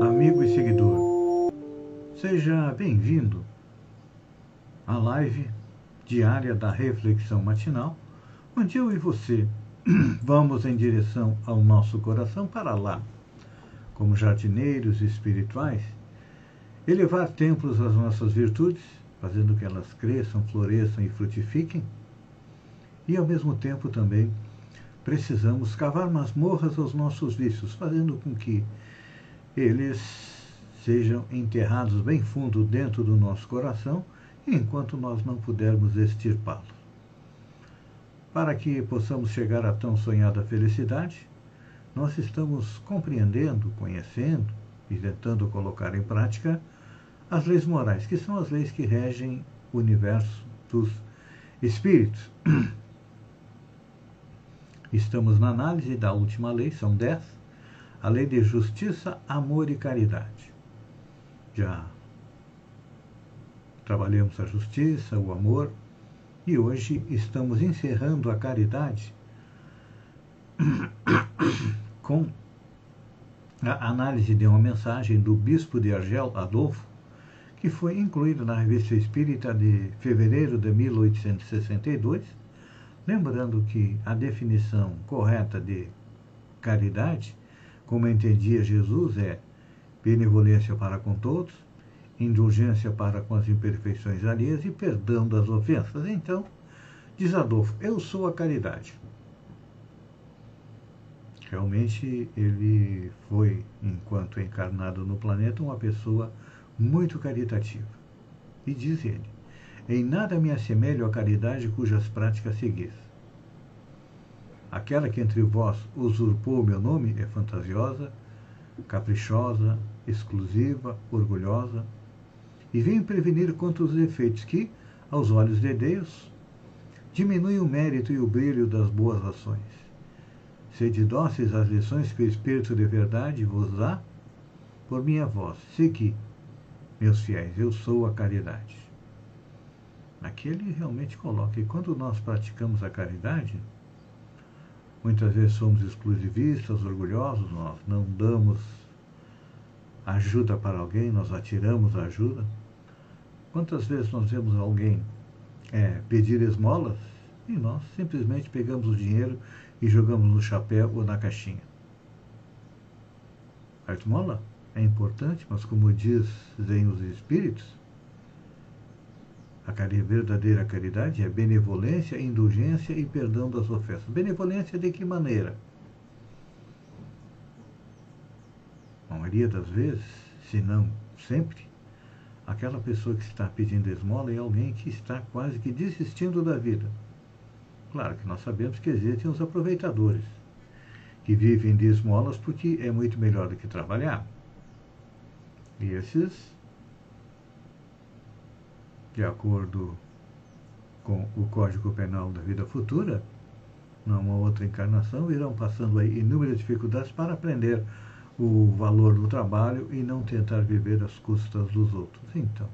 amigo e seguidor. Seja bem-vindo à live diária da reflexão matinal, onde eu e você vamos em direção ao nosso coração para lá, como jardineiros espirituais, elevar templos às nossas virtudes, fazendo que elas cresçam, floresçam e frutifiquem, e ao mesmo tempo também precisamos cavar masmorras aos nossos vícios, fazendo com que eles sejam enterrados bem fundo dentro do nosso coração, enquanto nós não pudermos extirpá-los. Para que possamos chegar à tão sonhada felicidade, nós estamos compreendendo, conhecendo e tentando colocar em prática as leis morais, que são as leis que regem o universo dos espíritos. Estamos na análise da última lei, são dez, a lei de justiça, amor e caridade. Já trabalhamos a justiça, o amor, e hoje estamos encerrando a caridade com a análise de uma mensagem do bispo de Argel, Adolfo, que foi incluída na Revista Espírita de fevereiro de 1862 Lembrando que a definição correta de caridade, como entendia Jesus, é benevolência para com todos, indulgência para com as imperfeições alheias e perdão das ofensas. Então, diz Adolfo, eu sou a caridade. Realmente ele foi, enquanto encarnado no planeta, uma pessoa muito caritativa. E diz ele: em nada me assemelho à caridade cujas práticas seguis. Aquela que entre vós usurpou o meu nome é fantasiosa, caprichosa, exclusiva, orgulhosa, e vem prevenir contra os efeitos que, aos olhos de Deus, diminuem o mérito e o brilho das boas ações. Sede dóceis às lições que o Espírito de verdade vos dá, por minha voz, segui, meus fiéis, eu sou a caridade. Aqui ele realmente coloca. E quando nós praticamos a caridade, muitas vezes somos exclusivistas, orgulhosos, nós não damos ajuda para alguém, nós atiramos a ajuda. Quantas vezes nós vemos alguém é, pedir esmolas e nós simplesmente pegamos o dinheiro e jogamos no chapéu ou na caixinha? A esmola é importante, mas como dizem os espíritos, a verdadeira caridade é benevolência, indulgência e perdão das ofensas. Benevolência de que maneira? A maioria das vezes, se não sempre, aquela pessoa que está pedindo esmola é alguém que está quase que desistindo da vida. Claro que nós sabemos que existem os aproveitadores, que vivem de esmolas porque é muito melhor do que trabalhar. E esses de acordo com o Código Penal da Vida Futura, numa outra encarnação, irão passando aí inúmeras dificuldades para aprender o valor do trabalho e não tentar viver às custas dos outros. Então,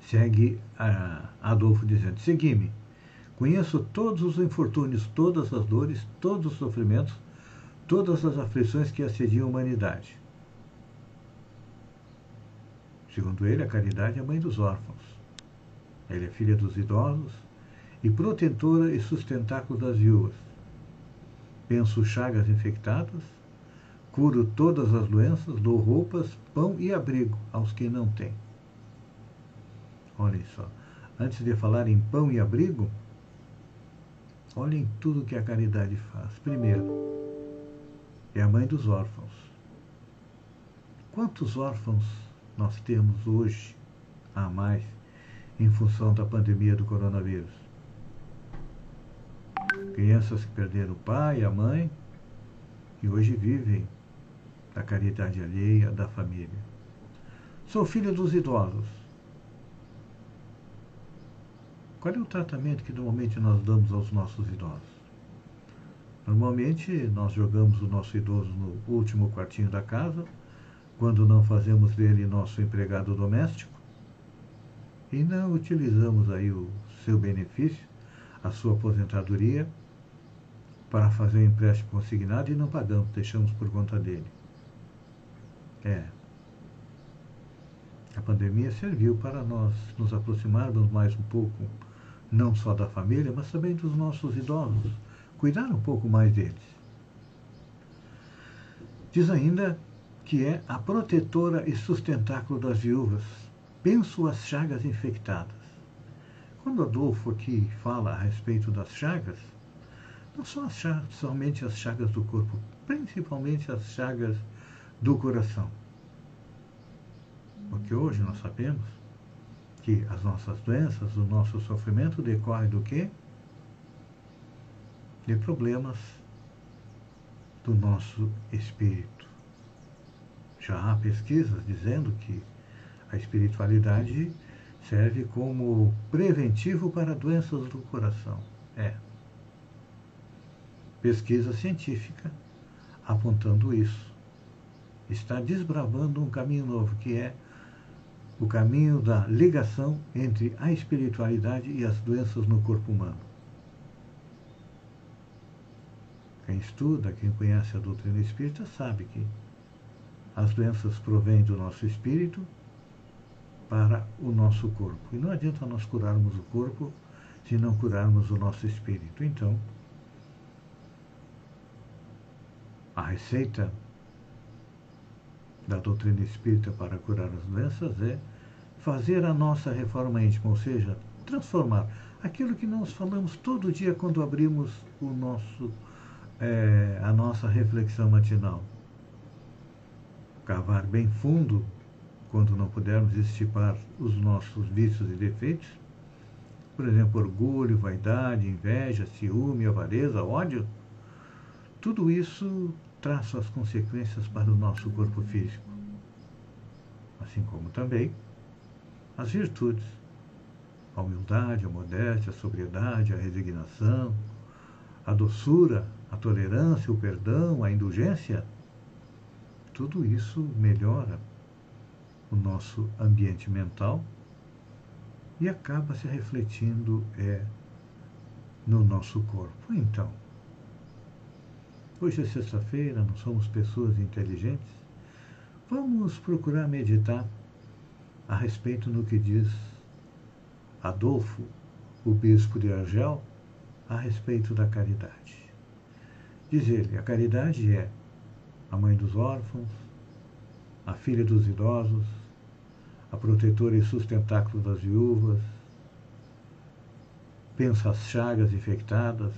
segue Adolfo dizendo: Segui-me. Conheço todos os infortúnios, todas as dores, todos os sofrimentos, todas as aflições que assediam a humanidade. Segundo ele, a caridade é a mãe dos órfãos. Ela é filha dos idosos e protetora e sustentáculo das viúvas. Penso chagas infectadas, curo todas as doenças, dou roupas, pão e abrigo aos que não têm. Olhem só, antes de falar em pão e abrigo, olhem tudo que a caridade faz. Primeiro, é a mãe dos órfãos. Quantos órfãos nós temos hoje a mais em função da pandemia do coronavírus. Crianças que perderam o pai, a mãe e hoje vivem da caridade alheia, da família. Sou filho dos idosos. Qual é o tratamento que normalmente nós damos aos nossos idosos? Normalmente nós jogamos o nosso idoso no último quartinho da casa, quando não fazemos dele nosso empregado doméstico, e não utilizamos aí o seu benefício, a sua aposentadoria, para fazer o empréstimo consignado e não pagamos, deixamos por conta dele. É. A pandemia serviu para nós nos aproximarmos mais um pouco, não só da família, mas também dos nossos idosos, cuidar um pouco mais deles. Diz ainda que é a protetora e sustentáculo das viúvas. Penso as chagas infectadas. Quando Adolfo aqui fala a respeito das chagas, não são as chagas, somente as chagas do corpo, principalmente as chagas do coração. Porque hoje nós sabemos que as nossas doenças, o nosso sofrimento decorre do quê? De problemas do nosso espírito. Já há pesquisas dizendo que a espiritualidade serve como preventivo para doenças do coração. É. Pesquisa científica apontando isso está desbravando um caminho novo, que é o caminho da ligação entre a espiritualidade e as doenças no corpo humano. Quem estuda, quem conhece a doutrina espírita, sabe que as doenças provêm do nosso espírito para o nosso corpo. E não adianta nós curarmos o corpo se não curarmos o nosso espírito. Então, a receita da doutrina espírita para curar as doenças é fazer a nossa reforma íntima, ou seja, transformar aquilo que nós falamos todo dia quando abrimos o nosso, é, a nossa reflexão matinal. Cavar bem fundo quando não pudermos estipar os nossos vícios e defeitos. Por exemplo, orgulho, vaidade, inveja, ciúme, avareza, ódio. Tudo isso traz suas consequências para o nosso corpo físico, assim como também as virtudes, a humildade, a modéstia, a sobriedade, a resignação, a doçura, a tolerância, o perdão, a indulgência, tudo isso melhora o nosso ambiente mental e acaba se refletindo é, no nosso corpo. Então, Hoje é sexta-feira, não somos pessoas inteligentes. Vamos procurar meditar a respeito no que diz Adolfo, o bispo de Argel, a respeito da caridade. Diz ele: a caridade é a mãe dos órfãos, a filha dos idosos, a protetora e sustentáculo das viúvas, pensa as chagas infectadas,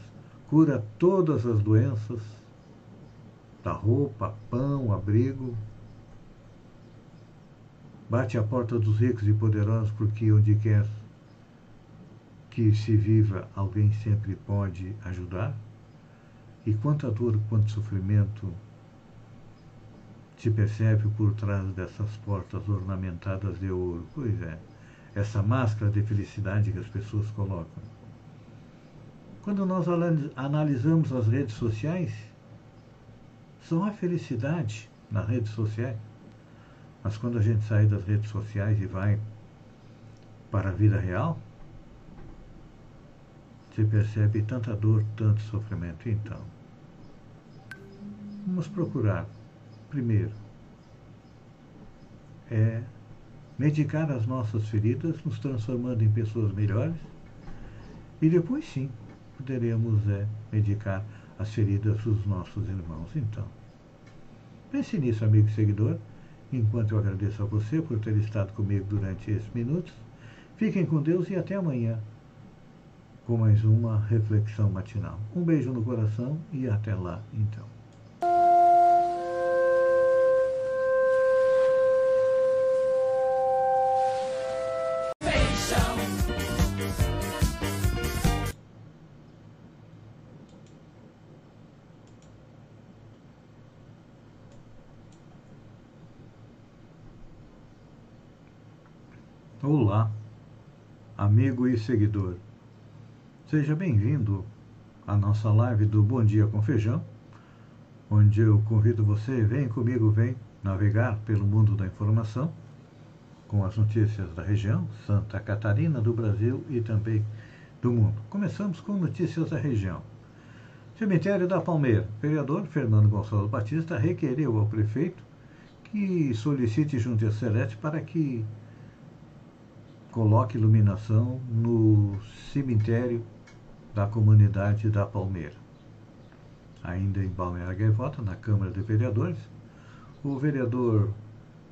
cura todas as doenças da roupa, pão, abrigo. Bate a porta dos ricos e poderosos, porque onde quer que se viva, alguém sempre pode ajudar. E quanta dor, quanto sofrimento se percebe por trás dessas portas ornamentadas de ouro. Pois é, essa máscara de felicidade que as pessoas colocam. Quando nós analisamos as redes sociais, só há felicidade nas redes sociais. Mas quando a gente sai das redes sociais e vai para a vida real, se percebe tanta dor, tanto sofrimento. Então, vamos procurar, primeiro, é medicar as nossas feridas, nos transformando em pessoas melhores, e depois sim poderemos é, medicar as feridas dos nossos irmãos. Então, pense nisso, amigo seguidor, enquanto eu agradeço a você por ter estado comigo durante esses minutos. Fiquem com Deus e até amanhã com mais uma reflexão matinal. Um beijo no coração e até lá, então. Olá, amigo e seguidor. Seja bem-vindo à nossa live do Bom Dia com Feijão, onde eu convido você, vem comigo, vem navegar pelo mundo da informação com as notícias da região, Santa Catarina, do Brasil e também do mundo. Começamos com notícias da região. Cemitério da Palmeira. O vereador Fernando Gonçalves Batista requeriu ao prefeito que solicite junto à Celeste para que coloque iluminação no cemitério da comunidade da Palmeira. Ainda em Balneário Gaivota, na Câmara de Vereadores, o vereador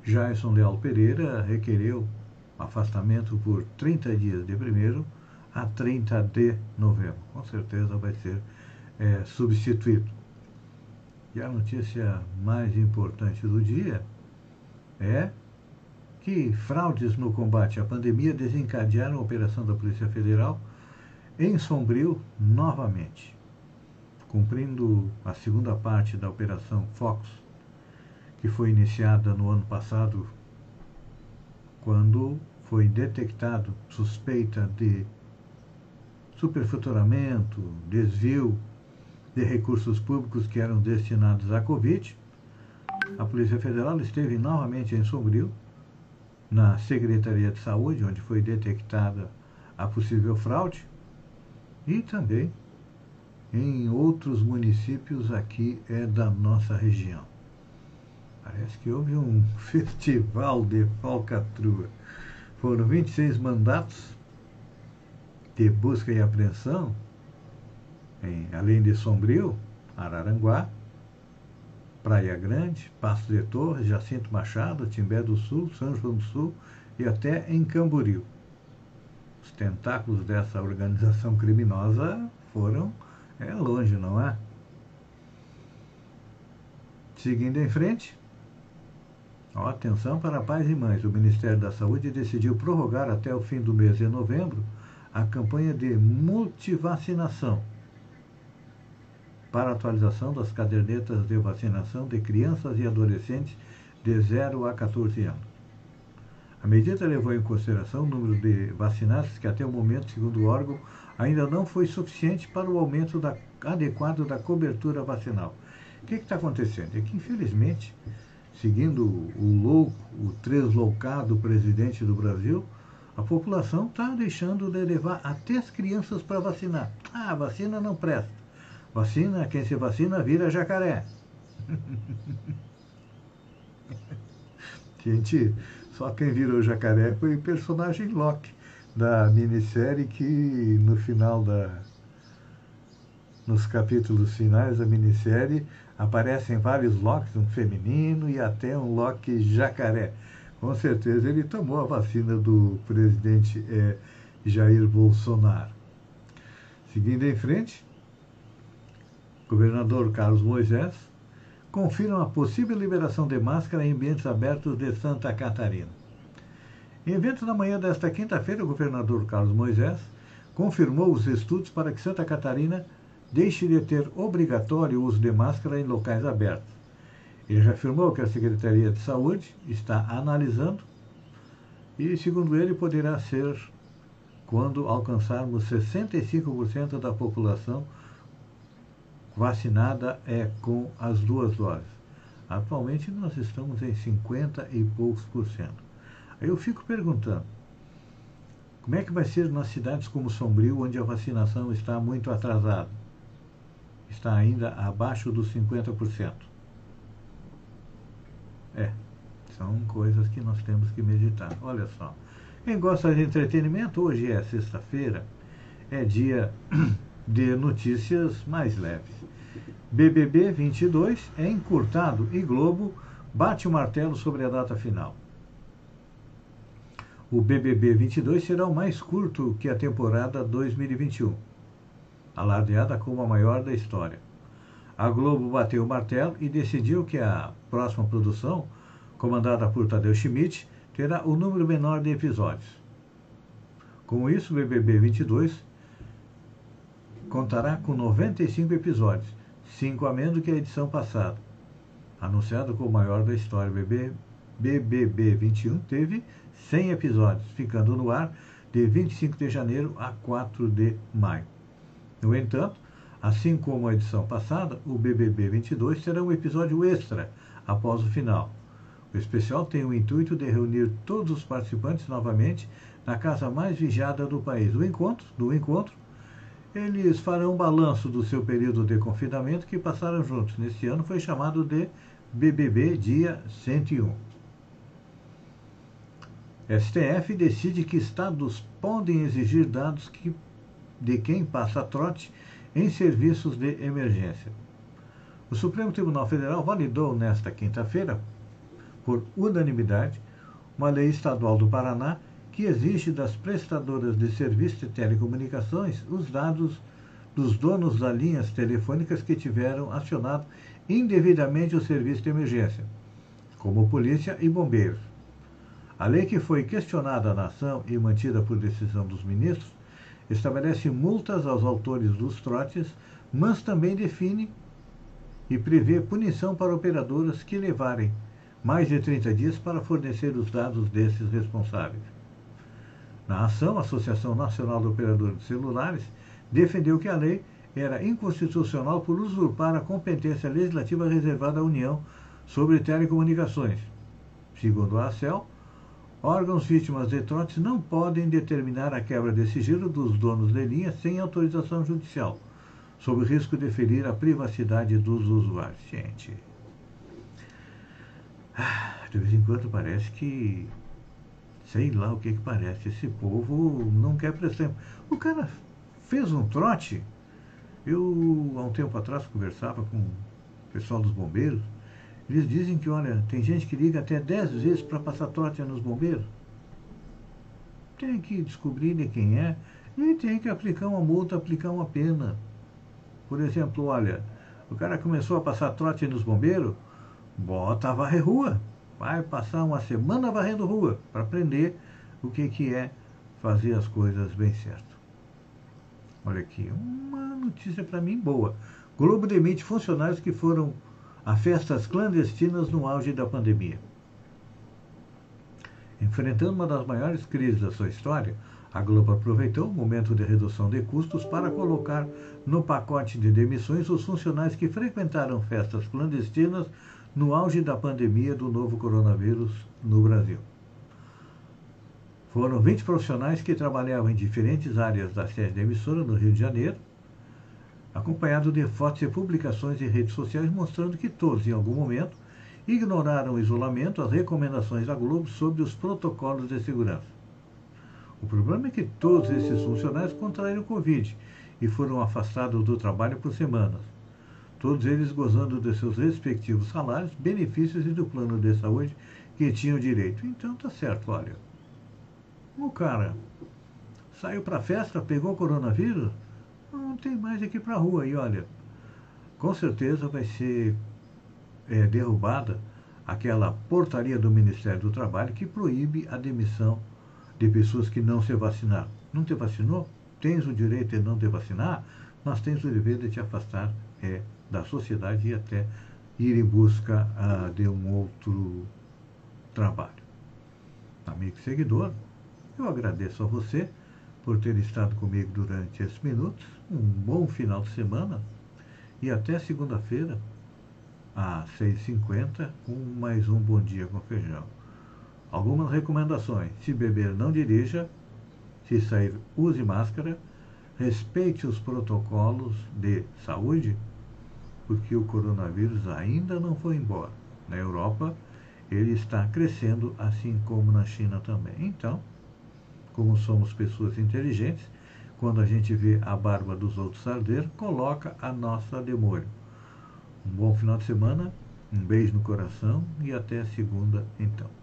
Jason Leal Pereira requereu afastamento por 30 dias de 1 a 30 de novembro. Com certeza vai ser é, substituído. E a notícia mais importante do dia é que fraudes no combate à pandemia desencadearam a operação da Polícia Federal em Sombrio novamente. Cumprindo a segunda parte da Operação Fox, que foi iniciada no ano passado, quando foi detectado suspeita de superfaturamento, desvio de recursos públicos que eram destinados à Covid, a Polícia Federal esteve novamente em Sombrio, na Secretaria de Saúde, onde foi detectada a possível fraude, e também em outros municípios aqui é da nossa região. Parece que houve um festival de falcatrua. Foram 26 mandatos de busca e apreensão, em, além de Sombrio, Araranguá, Praia Grande, Passo de Torres, Jacinto Machado, Timbé do Sul, São João do Sul e até em Camboriú. Os tentáculos dessa organização criminosa foram é, longe, não é? Seguindo em frente, ó, atenção para pais e mães. O Ministério da Saúde decidiu prorrogar até o fim do mês de novembro a campanha de multivacinação para atualização das cadernetas de vacinação de crianças e adolescentes de 0 a 14 anos. A medida levou em consideração o número de vacinados que até o momento, segundo o órgão, ainda não foi suficiente para o aumento da, adequado da cobertura vacinal. O que está acontecendo? É que, infelizmente, seguindo o louco, o tresloucado presidente do Brasil, a população está deixando de levar até as crianças para vacinar. Ah, a vacina não presta. Vacina, quem se vacina vira jacaré. Gente, só quem virou jacaré foi o personagem Loki da minissérie que no final da nos capítulos finais da minissérie aparecem vários Locks, um feminino e até um Loki jacaré. Com certeza ele tomou a vacina do presidente é, Jair Bolsonaro. Seguindo em frente, governador Carlos Moisés, confirma a possível liberação de máscara em ambientes abertos de Santa Catarina. Em evento na manhã desta quinta-feira, o governador Carlos Moisés confirmou os estudos para que Santa Catarina deixe de ter obrigatório o uso de máscara em locais abertos. Ele já afirmou que a Secretaria de Saúde está analisando e, segundo ele, poderá ser quando alcançarmos 65% da população vacinada é com as duas doses. Atualmente nós estamos em 50 e poucos por cento. Aí eu fico perguntando, como é que vai ser nas cidades como Sombrio, onde a vacinação está muito atrasada? Está ainda abaixo dos 50%. É, são coisas que nós temos que meditar. Olha só. Quem gosta de entretenimento, hoje é sexta-feira, é dia de notícias mais leves. BBB 22 é encurtado e Globo bate o martelo sobre a data final. O BBB 22 será o mais curto que a temporada 2021, alardeada como a maior da história. A Globo bateu o martelo e decidiu que a próxima produção, comandada por Tadeu Schmidt, terá o número menor de episódios. Com isso, o BBB 22 contará com 95 episódios, 5 a menos que a edição passada, anunciado como o maior da história. O BBB BBB 21 teve 100 episódios, ficando no ar de 25 de janeiro a 4 de maio. No entanto, assim como a edição passada, o BBB 22 terá um episódio extra após o final. O especial tem o intuito de reunir todos os participantes novamente na casa mais vigiada do país. O encontro, do encontro, eles farão balanço do seu período de confinamento que passaram juntos. Neste ano foi chamado de BBB Dia 101. STF decide que estados podem exigir dados que, de quem passa trote em serviços de emergência. O Supremo Tribunal Federal validou nesta quinta-feira, por unanimidade, uma lei estadual do Paraná que exige das prestadoras de serviço de telecomunicações os dados dos donos das linhas telefônicas que tiveram acionado indevidamente o serviço de emergência, como polícia e bombeiros. A lei que foi questionada na ação e mantida por decisão dos ministros estabelece multas aos autores dos trotes, mas também define e prevê punição para operadoras que levarem mais de 30 dias para fornecer os dados desses responsáveis. Na ação, a Associação Nacional de Operadores de Celulares defendeu que a lei era inconstitucional por usurpar a competência legislativa reservada à União sobre telecomunicações. Segundo a ACEL, órgãos vítimas de trotes não podem determinar a quebra de sigilo dos donos de linha sem autorização judicial, sob risco de ferir a privacidade dos usuários. Gente, ah, de vez em quando parece que sei lá o que que parece. Esse povo não quer prestar. O cara fez um trote. Eu, há um tempo atrás, conversava com o pessoal dos bombeiros. Eles dizem que, olha, tem gente que liga até 10 vezes para passar trote nos bombeiros. Tem que descobrir de quem é e tem que aplicar uma multa, aplicar uma pena. Por exemplo, olha, o cara começou a passar trote nos bombeiros, bota a varrer rua vai passar uma semana varrendo rua para aprender o que, que é fazer as coisas bem certo. Olha aqui, uma notícia para mim boa. Globo demite funcionários que foram a festas clandestinas no auge da pandemia. Enfrentando uma das maiores crises da sua história, a Globo aproveitou o momento de redução de custos para colocar no pacote de demissões os funcionários que frequentaram festas clandestinas no auge da pandemia do novo coronavírus no Brasil. Foram 20 profissionais que trabalhavam em diferentes áreas da sede da emissora no Rio de Janeiro, acompanhado de fotos e publicações em redes sociais mostrando que todos, em algum momento, ignoraram o isolamento, as recomendações da Globo sobre os protocolos de segurança. O problema é que todos esses funcionários contraíram Covid e foram afastados do trabalho por semanas todos eles gozando de seus respectivos salários, benefícios e do plano de saúde que tinham direito. Então tá certo, olha. O cara saiu para festa, pegou coronavírus, não tem mais aqui para rua. E olha, com certeza vai ser é, derrubada aquela portaria do Ministério do Trabalho que proíbe a demissão de pessoas que não se vacinaram. Não te vacinou? Tens o direito de não te vacinar, mas tens o dever de te afastar é, da sociedade e até ir em busca ah, de um outro trabalho. Amigo seguidor, eu agradeço a você por ter estado comigo durante esses minutos. Um bom final de semana e até segunda-feira, às 6h50, com mais um Bom Dia com Feijão. Algumas recomendações: se beber, não dirija, se sair, use máscara, respeite os protocolos de saúde porque o coronavírus ainda não foi embora. Na Europa, ele está crescendo, assim como na China também. Então, como somos pessoas inteligentes, quando a gente vê a barba dos outros arder, coloca a nossa demônio. Um bom final de semana, um beijo no coração e até segunda então.